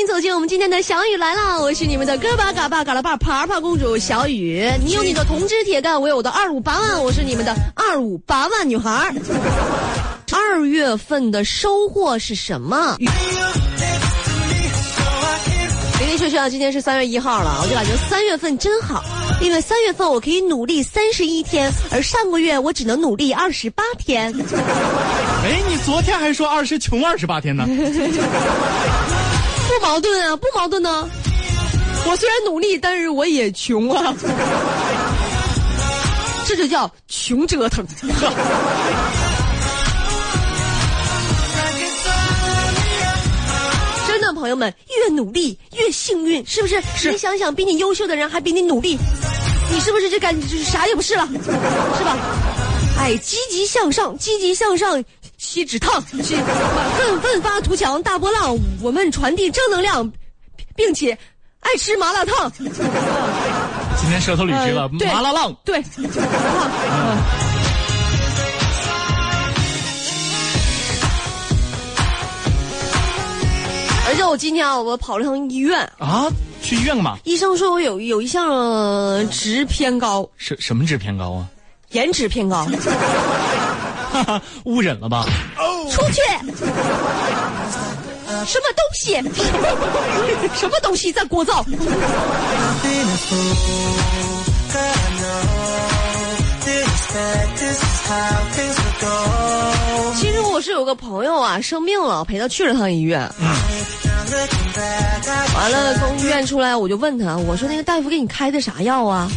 迎走进我们今天的小雨来了，我是你们的哥巴嘎巴嘎拉巴爬爬公主小雨。你有你的铜枝铁干，我有我的二五八万，我是你们的二五八万女孩儿。二月份的收获是什么？的的确确啊，今天是三月一号了，我就感觉三月份真好，因为三月份我可以努力三十一天，而上个月我只能努力二十八天。哎，你昨天还说二十穷二十八天呢？不矛盾啊，不矛盾呢。我虽然努力，但是我也穷啊。这就叫穷折腾。真的，朋友们，越努力越幸运，是不是？是你想想，比你优秀的人还比你努力，你是不是就感觉就是啥也不是了，是吧？哎，积极向上，积极向上，锡纸烫，是奋奋发图强，大波浪，我们传递正能量，并且爱吃麻辣烫。今天舌头捋直了，麻辣浪。对，而且我今天啊，我跑了趟医院，啊，去医院干嘛？医生说我有有一项呃值偏高，什什么值偏高啊？颜值偏高，误诊了吧？出去！什么东西？什么东西在聒噪？其实我是有个朋友啊生病了，陪他去了趟医院。完了，从医院出来，我就问他，我说那个大夫给你开的啥药啊？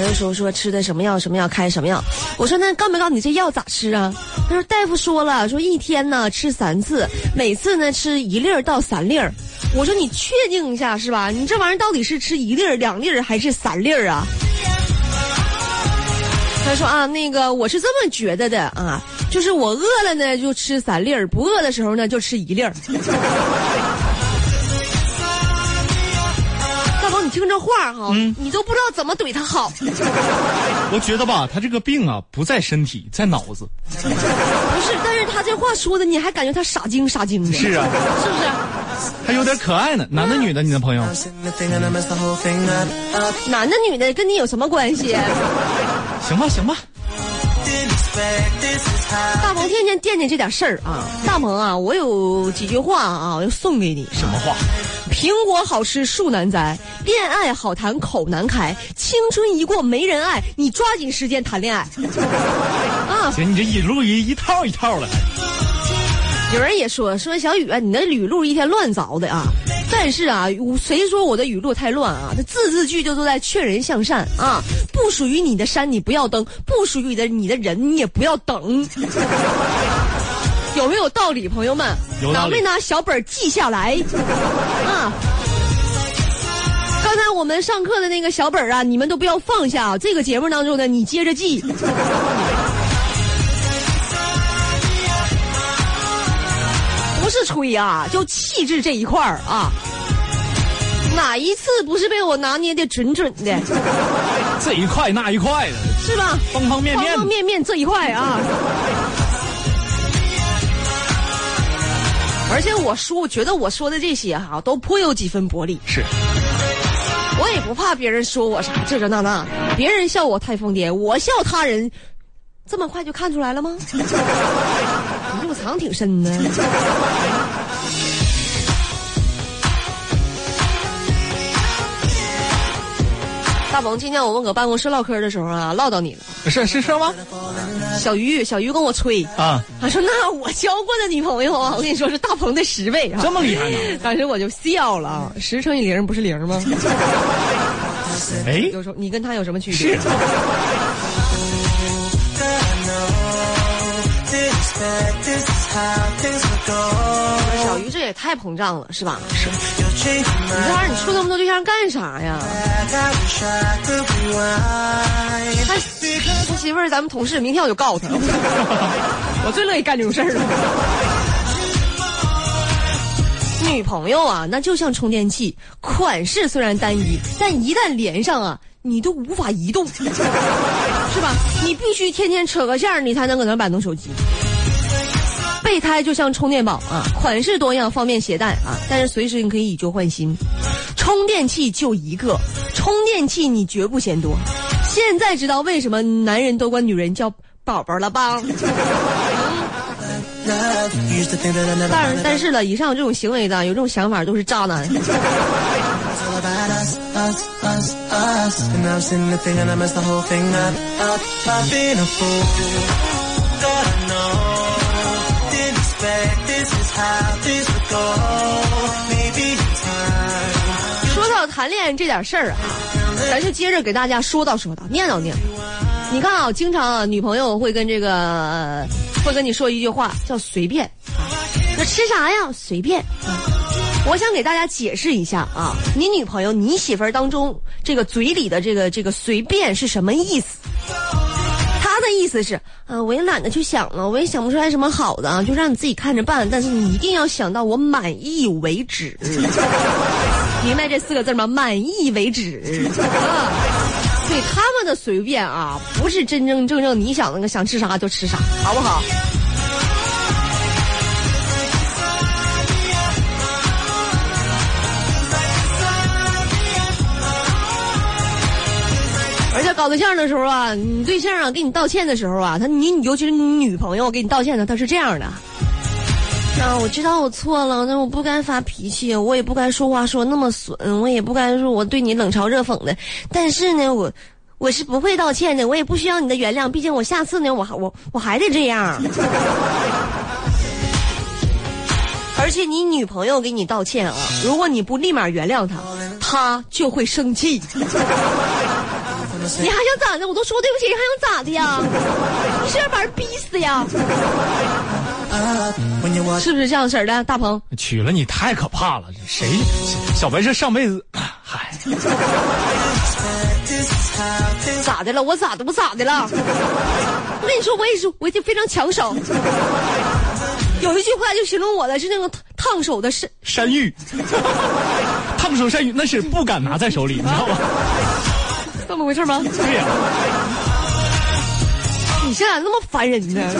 他就说说吃的什么药什么药开什么药。我说那告没告诉你这药咋吃啊？他说大夫说了，说一天呢吃三次，每次呢吃一粒儿到三粒儿。我说你确定一下是吧？你这玩意儿到底是吃一粒儿、两粒儿还是三粒儿啊？他说啊，那个我是这么觉得的啊，就是我饿了呢就吃三粒儿，不饿的时候呢就吃一粒儿。听这话哈，你都不知道怎么怼他好。我觉得吧，他这个病啊不在身体，在脑子。不是，但是他这话说的，你还感觉他傻精傻精的，是啊，是不是？还有点可爱呢。男的女的，你的朋友？男的女的跟你有什么关系？行吧，行吧。大鹏天天惦记这点事儿啊，大鹏啊，我有几句话啊，我要送给你。什么话？苹果好吃树难栽，恋爱好谈口难开，青春一过没人爱，你抓紧时间谈恋爱。啊，行，你这一路一一套一套的。有人也说说小雨啊，你那语录一天乱凿的啊。但是啊，谁说我的语录太乱啊？这字字句句都在劝人向善啊！不属于你的山你不要登，不属于的你的人你也不要等。有没有道理，朋友们？有道理拿没拿小本儿记下来？啊！刚才我们上课的那个小本儿啊，你们都不要放下。这个节目当中呢，你接着记。不是吹啊，就气质这一块儿啊，哪一次不是被我拿捏的准准的，这一块那一块的，是吧？方方面面方方面面这一块啊。而且我说，我觉得我说的这些哈、都颇有几分薄利。是我也不怕别人说我啥这这那那，别人笑我太疯癫，我笑他人，这么快就看出来了吗？你入藏挺深呢。大鹏，今天我们搁办公室唠嗑的时候啊，唠到你了。是是是吗？小鱼，小鱼跟我吹，啊，他说那我交过的女朋友啊，我跟你说是大鹏的十倍啊。这么厉害呢？当时我就笑了啊，十乘以零不是零吗？哎，有时候你跟他有什么区别？是小鱼这也太膨胀了，是吧？是，你这玩意儿你处那么多对象干啥呀？他他媳妇儿咱们同事，明天我就告他。我最乐意干这种事儿了。女朋友啊，那就像充电器，款式虽然单一，但一旦连上啊，你都无法移动，是吧？你必须天天扯个线儿，你才能搁那摆弄手机。备胎就像充电宝啊，款式多样，方便携带啊，但是随时你可以以旧换新。充电器就一个，充电器你绝不嫌多。现在知道为什么男人都管女人叫宝宝了吧？但但是了，以上这种行为的，有这种想法都是渣男。说到谈恋爱这点事儿啊，咱就接着给大家说道说道，念叨念叨。你看啊，经常啊，女朋友会跟这个会跟你说一句话，叫随便。那吃啥呀？随便。我想给大家解释一下啊，你女朋友、你媳妇儿当中这个嘴里的这个这个随便是什么意思？他的意思是，啊，我也懒得去想了，我也想不出来什么好的，就让你自己看着办。但是你一定要想到我满意为止，明白这四个字吗？满意为止。啊，对他们的随便啊，不是真真正正你想那个想吃啥就吃啥，好不好？而且搞对象的时候啊，你对象啊给你道歉的时候啊，他你尤其是你女朋友给你道歉的，他是这样的。啊，我知道我错了，那我不该发脾气，我也不该说话说那么损，我也不该说我对你冷嘲热讽的。但是呢，我我是不会道歉的，我也不需要你的原谅，毕竟我下次呢，我还我我还得这样。而且你女朋友给你道歉啊，如果你不立马原谅她，她就会生气。你还想咋的？我都说对不起，你还想咋的呀？你 是要把人逼死呀？是不是这样式儿的？大鹏娶了你太可怕了，谁？小白这上辈子，嗨，咋的了？我咋的？我咋的了？我跟你说，我也是，我已经非常抢手。有一句话就形容我的是那个烫手的山山芋，烫手山芋那是不敢拿在手里，你知道吗？这么回事吗？对呀，你现在那么烦人呢？闹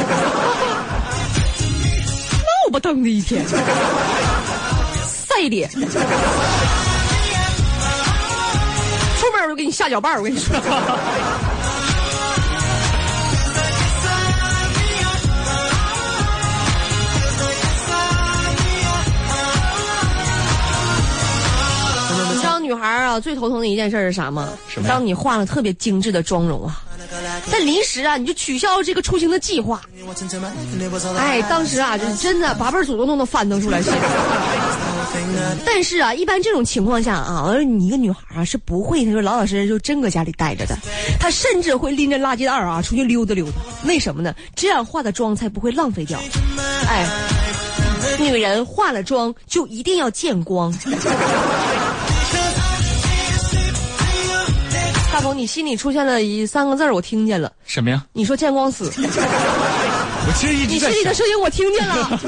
不登的一天，晒脸，出门我就给你下脚绊我跟你说。女孩啊，最头疼的一件事是啥吗？什么？当你化了特别精致的妆容啊，但临时啊，你就取消这个出行的计划。哎，当时啊，就真的八辈祖宗都能翻腾出来。但是啊，一般这种情况下啊，你一个女孩啊是不会，她说老老实实就真搁家里待着的。她甚至会拎着垃圾袋啊出去溜达溜达。为什么呢？这样化的妆才不会浪费掉。哎，女人化了妆就一定要见光。大鹏，你心里出现了一三个字我听见了。什么呀？你说见光死。我其实一直在你心里的声音我听见了。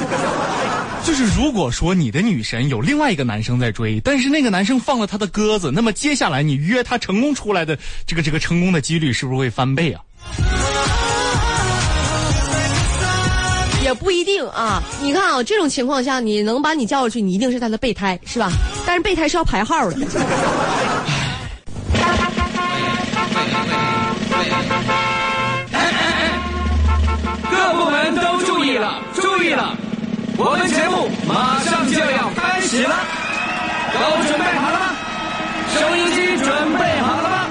就是如果说你的女神有另外一个男生在追，但是那个男生放了他的鸽子，那么接下来你约他成功出来的这个这个成功的几率是不是会翻倍啊？也不一定啊。你看啊，这种情况下你能把你叫过去，你一定是他的备胎，是吧？但是备胎是要排号的。各部门都注意了，注意了！我们节目马上就要开始了，都准备好了吗？收音机准备好了吗？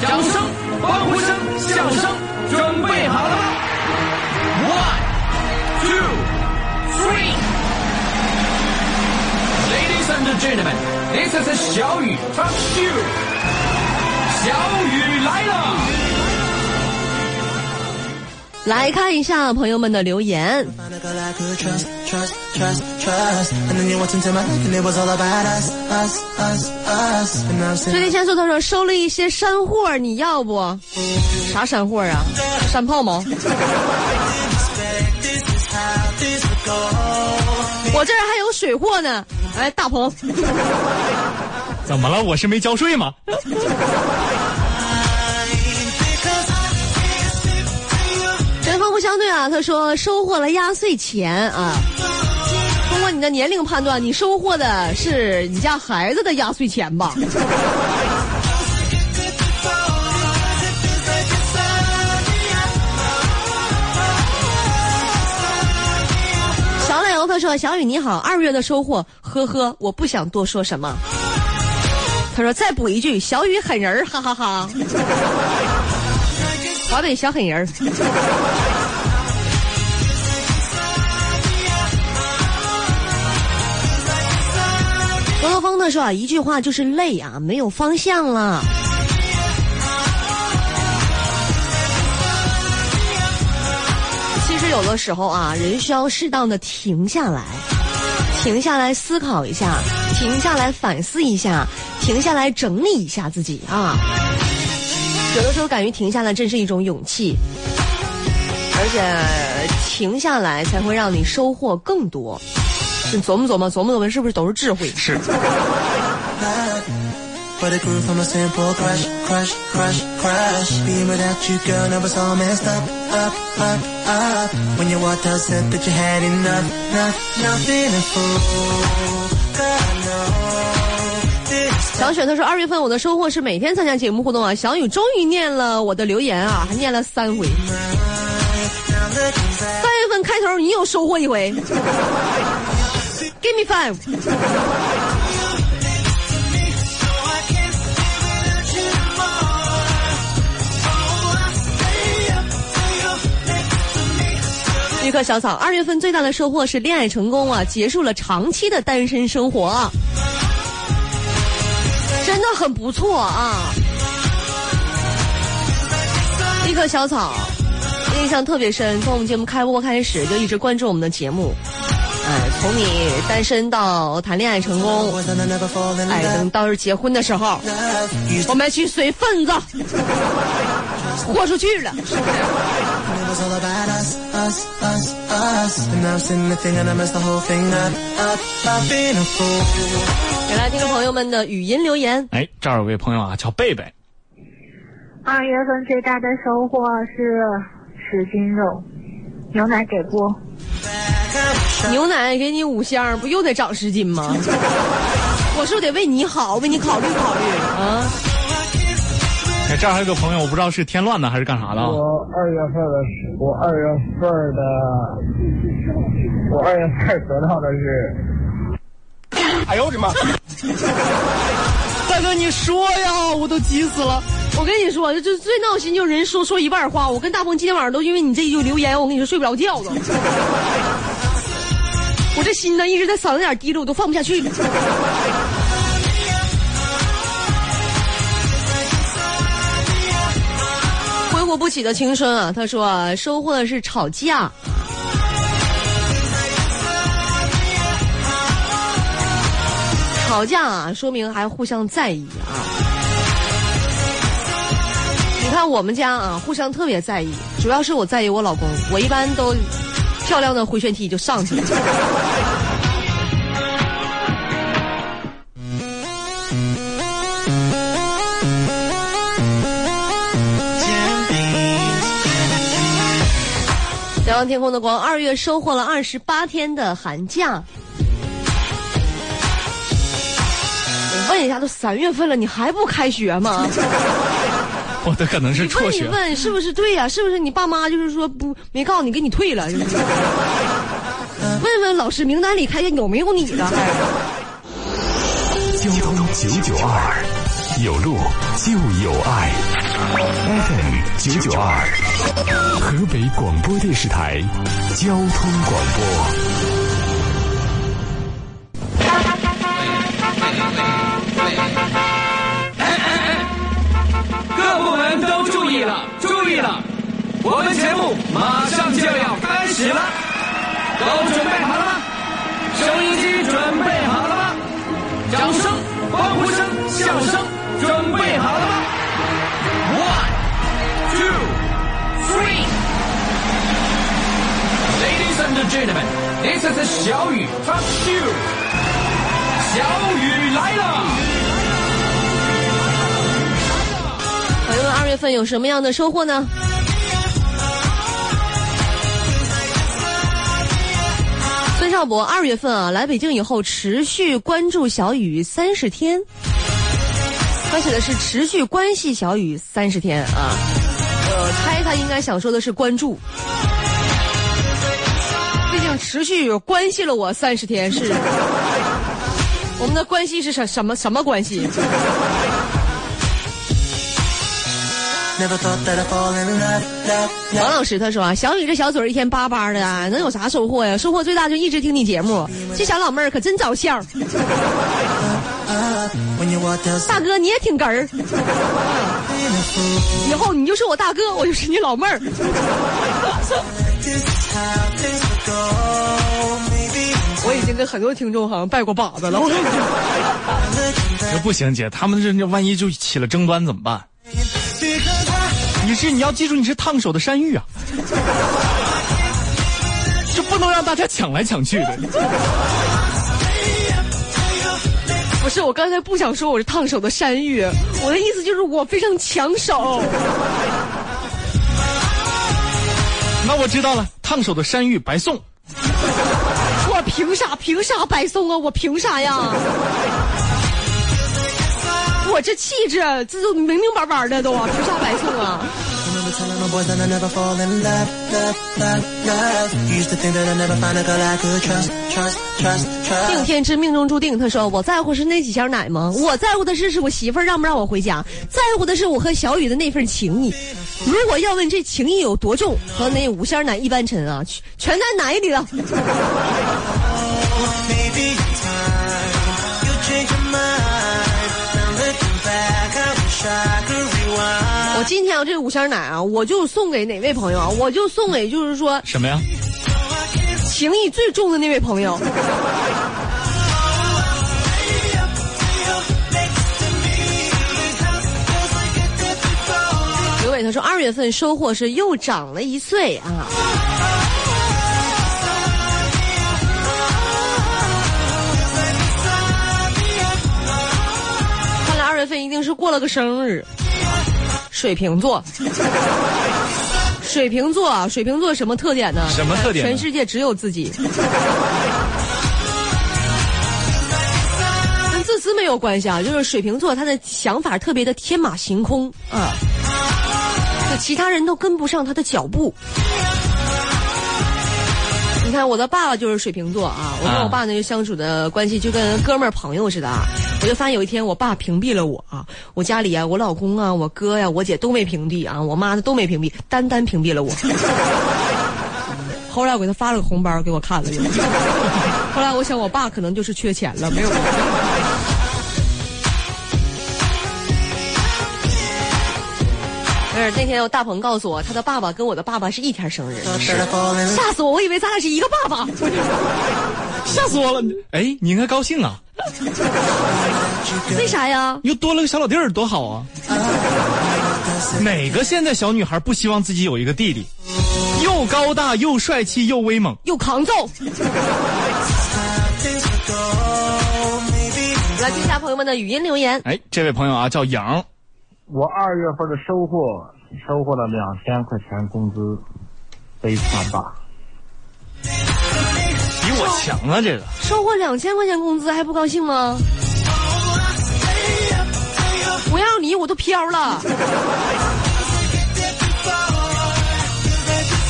掌声、欢呼声、笑声准备好了吗？One, two, three. Ladies and gentlemen, this is 小雨 from you. 来看一下朋友们的留言。最近先说他说收了一些山货，你要不？啥山货啊？山炮吗？我这儿还有水货呢。哎，大鹏，怎么了？我是没交税吗？相对啊，他说收获了压岁钱啊。通过你的年龄判断，你收获的是你家孩子的压岁钱吧？小奶油他说：“小雨你好，二月的收获，呵呵，我不想多说什么。”他说：“再补一句，小雨狠人儿，哈哈哈华北小狠人儿。罗罗峰他说啊，一句话就是累啊，没有方向了。其实有的时候啊，人需要适当的停下来，停下来思考一下，停下来反思一下，停下来整理一下自己啊。有的时候敢于停下来，真是一种勇气，而且停下来才会让你收获更多。你琢磨琢磨，琢磨琢磨，是不是都是智慧？是。小雪她说：“二月份我的收获是每天参加节目互动啊，小雨终于念了我的留言啊，还念了三回。三月份开头你又收获一回。” Give me five。一棵小草，二月份最大的收获是恋爱成功啊，结束了长期的单身生活，真的很不错啊。一棵小草，印象特别深，从我们节目开播开始就一直关注我们的节目。哎，从你单身到谈恋爱成功，哎，等到时结婚的时候，我们去随份子豁出去了。给来听众朋友们的语音留言。哎，这儿有位朋友啊，叫贝贝。二月份最大的收获是十斤肉，牛奶给不？牛奶给你五箱，不又得长十斤吗？我是不是得为你好，为你考虑考虑啊？哎，这儿还有个朋友，我不知道是添乱的还是干啥的。我二月份的，我二月份的，我二月份得到的是，哎呦我的妈！大哥，你说呀，我都急死了。我跟你说，就最闹心，就是人说说一半话。我跟大鹏今天晚上都因为你这一句留言，我跟你说睡不着觉了。我这心呢一直在嗓子眼滴着，我都放不下去了。挥霍不起的青春啊！他说收获的是吵架，吵架啊，说明还互相在意啊。你看我们家啊，互相特别在意，主要是我在意我老公，我一般都。漂亮的回旋踢就上去了。仰望天空的光，二月收获了二十八天的寒假。我问一下，都三月份了，你还不开学吗？我的可能是辍学。你问是不是对呀？是不是你爸妈就是说不没告诉你给你退了？问问老师名单里看见有没有你的？交通九九二，有路就有爱。FM 九九二，河北广播电视台交通广播。我们节目马上就要开始了，都准备好了吗？收音机准备好了吗？掌声、欢呼声、笑声准备好了吗？One, two, three. Ladies and gentlemen, this is 小雨 from you. 小雨来了。朋友们，二月份有什么样的收获呢？孙少博，二月份啊，来北京以后持续关注小雨三十天。他写的是持续关系小雨三十天啊，我猜他应该想说的是关注，毕竟持续关系了我三十天是，我们的关系是什什么什么关系？王老师他说啊，小雨这小嘴儿一天叭叭的啊，能有啥收获呀？收获最大就一直听你节目，这小老妹儿可真找笑儿。大哥你也挺哏儿，以后你就是我大哥，我就是你老妹儿。我已经跟很多听众好像拜过把子了。这不行，姐，他们这这万一就起了争端怎么办？你是你要记住，你是烫手的山芋啊，就不能让大家抢来抢去的。不是，我刚才不想说我是烫手的山芋，我的意思就是我非常抢手。那我知道了，烫手的山芋白送。我凭啥？凭啥白送啊？我凭啥呀？我这气质，这都明明白白的都，都不下白送啊？命天之命中注定，他说我在乎是那几箱奶吗？我在乎的是是我媳妇儿让不让我回家，在乎的是我和小雨的那份情谊。如果要问这情谊有多重，和那五箱奶一般沉啊，全全在奶里了。我今天啊，这五箱奶啊，我就送给哪位朋友啊？我就送给就是说什么呀？情谊最重的那位朋友。刘伟他说，二月份收获是又长了一岁啊。月份一定是过了个生日。水瓶座，水瓶座，水瓶座什么特点呢？什么特点？全世界只有自己，跟自私没有关系啊。就是水瓶座，他的想法特别的天马行空啊，就其他人都跟不上他的脚步。你看，我的爸爸就是水瓶座啊，我跟我爸那个相处的关系就跟哥们儿朋友似的啊。我就发现有一天，我爸屏蔽了我啊，我家里啊，我老公啊，我哥呀，我姐都没屏蔽啊，我妈呢都没屏蔽，单单屏蔽了我。后来我给他发了个红包给我看了，后来我想，我爸可能就是缺钱了，没有。不是那天我大鹏告诉我，他的爸爸跟我的爸爸是一天生日，吓死我！我以为咱俩是一个爸爸，吓死我了！哎，你应该高兴啊！为啥呀？又多了个小老弟儿，多好啊！哪个现在小女孩不希望自己有一个弟弟，又高大又帅气又威猛又抗揍？来听一下朋友们的语音留言。哎，这位朋友啊，叫杨。我二月份的收获，收获了两千块钱工资，非常大。比我强啊！这个收获两千块钱工资还不高兴吗？我要你我都飘了。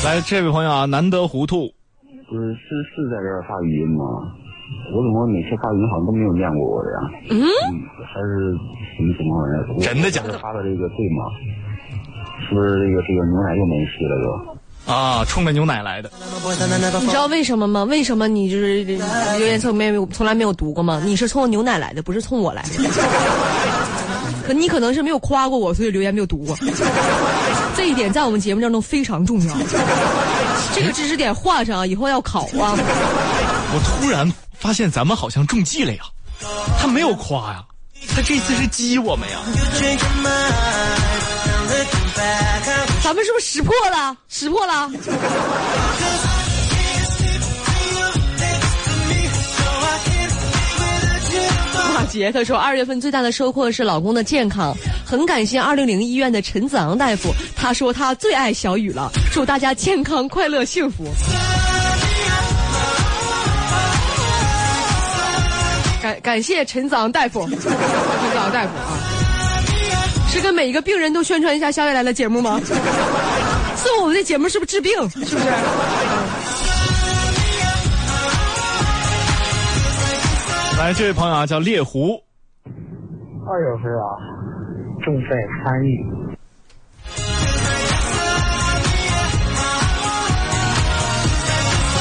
来，这位朋友啊，难得糊涂。不是是是在这儿发语音吗？我怎么每次发语音好像都没有念过我的呀？嗯，还是什么情况呀？真的假的？发的这个对吗？是不是这个这个牛奶又没戏了又？啊，冲着牛奶来的。你知道为什么吗？为什么你就是留言从没有从来没有读过吗？你是冲牛奶来的，不是冲我来的。可你可能是没有夸过我，所以留言没有读过。这一点在我们节目当中非常重要。这个知识点画上，以后要考啊。我突然发现咱们好像中计了呀！他没有夸呀，他这次是激我们呀。咱们是不是识破了？识破了。杰他说，二月份最大的收获是老公的健康，很感谢二六零医院的陈子昂大夫，他说他最爱小雨了，祝大家健康、快乐、幸福。感感谢陈子昂大夫，陈子昂大夫啊，是跟每一个病人都宣传一下《小雨来了》节目吗？送我们的节目是不是治病？是不是？来，这位朋友啊，叫猎狐，二月份啊，重在参与。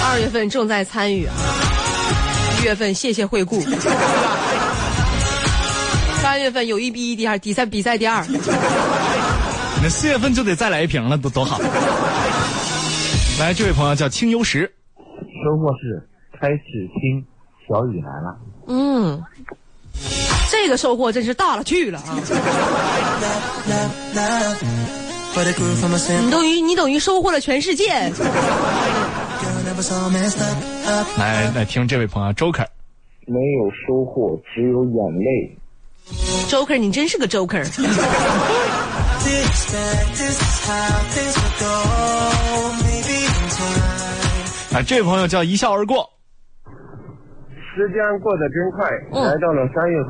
二月份正在参与啊，一月份谢谢惠顾，三月份友谊第一、第二，比赛比赛第二。那四月份就得再来一瓶了，多多好。来，这位朋友叫清幽石，收获是开始听小雨来了。嗯，这个收获真是大了去了啊！你等于你等于收获了全世界。来来听这位朋友 Joker，没有收获，只有眼泪。Joker，你真是个 Joker。啊，这位朋友叫一笑而过，时间过得真快，嗯。来到了三月份，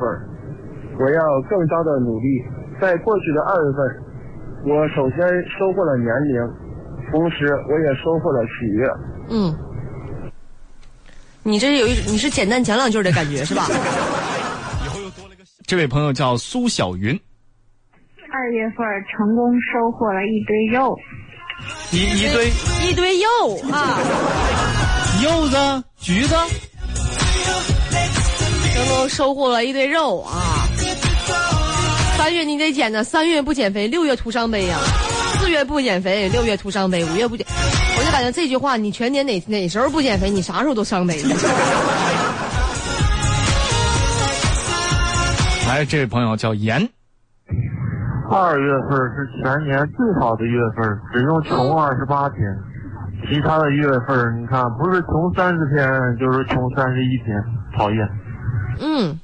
我要更加的努力。在过去的二月份，我首先收获了年龄，同时我也收获了喜悦。嗯，你这有一你是简单讲两句的感觉是吧？这位朋友叫苏小云，二月份成功收获了一堆肉，一一堆。一堆肉啊，柚子、橘子，成功收获了一堆肉啊。三月你得减呢，三月不减肥，六月徒伤悲呀、四月不减肥，六月徒伤悲，五月不减，我就感觉这句话，你全年哪哪时候不减肥，你啥时候都伤悲。来，这位朋友叫严，二月份是全年最好的月份，只用穷二十八天。其他的月份，你看不是穷三十天，就是穷三十一天，讨厌。嗯，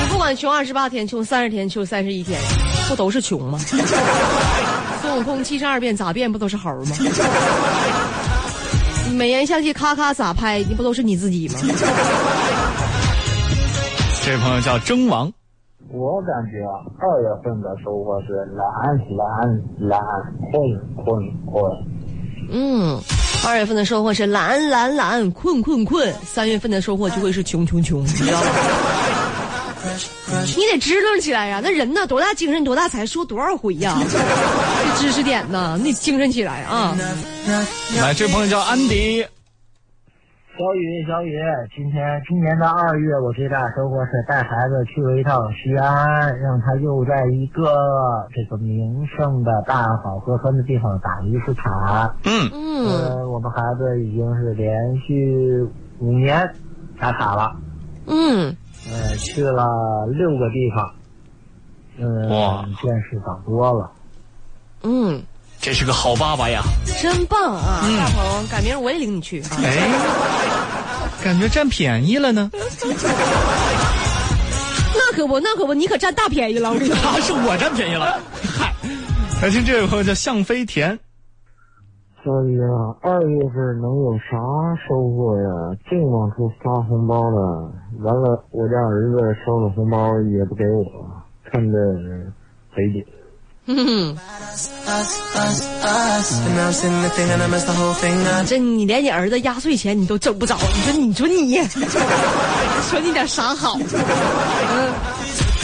你不管穷二十八天，穷三十天，穷三十一天，不都是穷吗？孙悟空七十二变咋变，不都是猴吗？美颜相机咔咔咋拍，你不都是你自己吗？这位朋友叫征王，我感觉啊，二月份的收获是懒懒懒，困困困。嗯，二月份的收获是懒懒懒，困困困；三月份的收获就会是穷穷穷，你知道吗？你得支棱起来呀！那人呢，多大精神多大才，说多少回呀？这知识点呢，你得精神起来啊！来，这位朋友叫安迪，小雨，小雨，今天今年的二月，我最大的收获是带孩子去了一趟西安，让他又在一个这个名胜的大好河川的地方打一次卡。嗯，嗯呃，我们孩子已经是连续五年打卡了，嗯，呃，去了六个地方，嗯、哇见识长多了。嗯，这是个好爸爸呀，真棒啊！大鹏，改明儿我也领你去啊！哎，感觉占便宜了呢，那可不，那可不，你可占大便宜了！我跟你说，啊，是我占便宜了，嗨，来听这位朋友叫向飞田，小雨啊，二月份能有啥收获呀？净往出发红包了，完了，我家儿子收了红包也不给我，看着贼紧。嗯，这你连你儿子压岁钱你都挣不着，你说你说你，说你点啥好？嗯，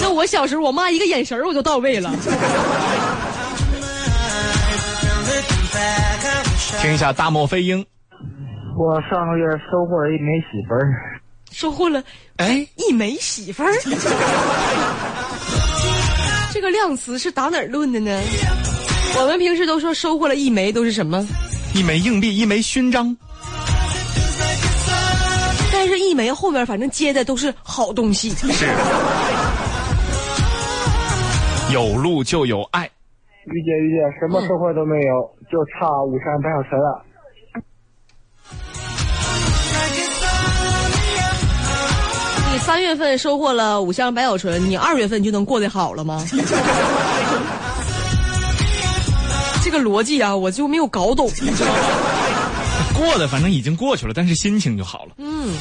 那我小时候我妈一个眼神儿我就到位了。听一下大漠飞鹰，我上个月收获了一枚媳妇儿，收获了哎，一枚媳妇儿，这个量词是打哪儿论的呢？我们平时都说收获了一枚都是什么？一枚硬币，一枚勋章，但是一枚后面反正接的都是好东西。是，有路就有爱，玉姐玉姐，什么收获都没有，就差五山白小时了。你三月份收获了五箱白小纯，你二月份就能过得好了吗？这个逻辑啊，我就没有搞懂？过的反正已经过去了，但是心情就好了。嗯，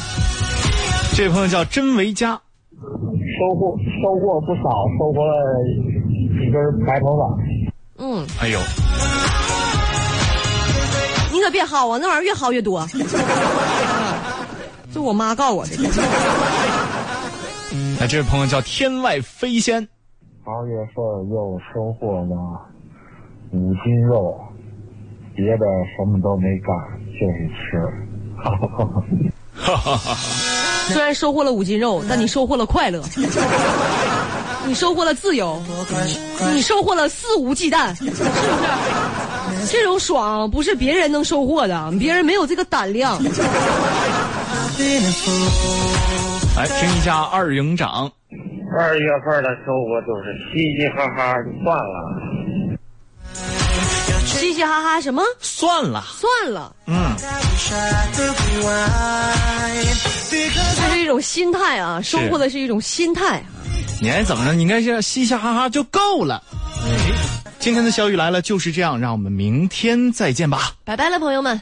这位朋友叫真维佳，收获收获不少，收获了几根白头发。嗯，哎呦，你可别薅啊，那玩意儿越薅越多。这我妈告我的。那这位朋友叫天外飞仙，二月份又收获了五斤肉，别的什么都没干，就是吃。哈哈哈。虽然收获了五斤肉，但你收获了快乐，你收获了自由，你收获了肆无忌惮，是不是？这种爽不是别人能收获的，别人没有这个胆量。来听一下二营长，二月份的收获就是嘻嘻哈哈就算了。嘻嘻哈哈什么？算了，算了，嗯，这是一种心态啊，收获的是一种心态。你爱怎么着？你应该是嘻嘻哈哈就够了。今天的小雨来了就是这样，让我们明天再见吧。拜拜了，朋友们。